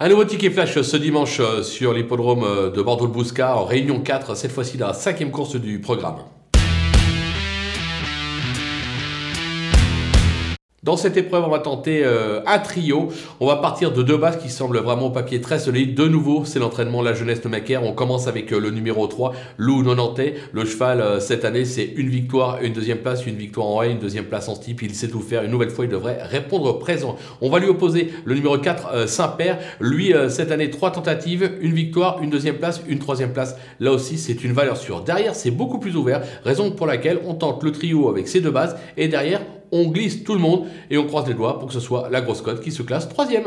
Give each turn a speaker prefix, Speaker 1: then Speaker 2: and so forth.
Speaker 1: Un nouveau ticket flash ce dimanche euh, sur l'hippodrome euh, de Bordeaux-le-Bouscat en réunion 4, cette fois-ci la cinquième course du programme. Dans cette épreuve, on va tenter euh, un trio. On va partir de deux bases qui semblent vraiment au papier très solide. De nouveau, c'est l'entraînement La Jeunesse de Macaire. On commence avec euh, le numéro 3, Lou Nonantais. Le cheval, euh, cette année, c'est une victoire, une deuxième place, une victoire en haie, une deuxième place en steep. Il sait tout faire. Une nouvelle fois, il devrait répondre présent. On va lui opposer le numéro 4, Saint-Père. Lui, cette année, trois tentatives, une victoire, une deuxième place, une troisième place. Là aussi, c'est une valeur sûre. Derrière, c'est beaucoup plus ouvert. Raison pour laquelle on tente le trio avec ces deux bases. Et derrière, on glisse tout le monde et on croise les doigts pour que ce soit la grosse cote qui se classe troisième.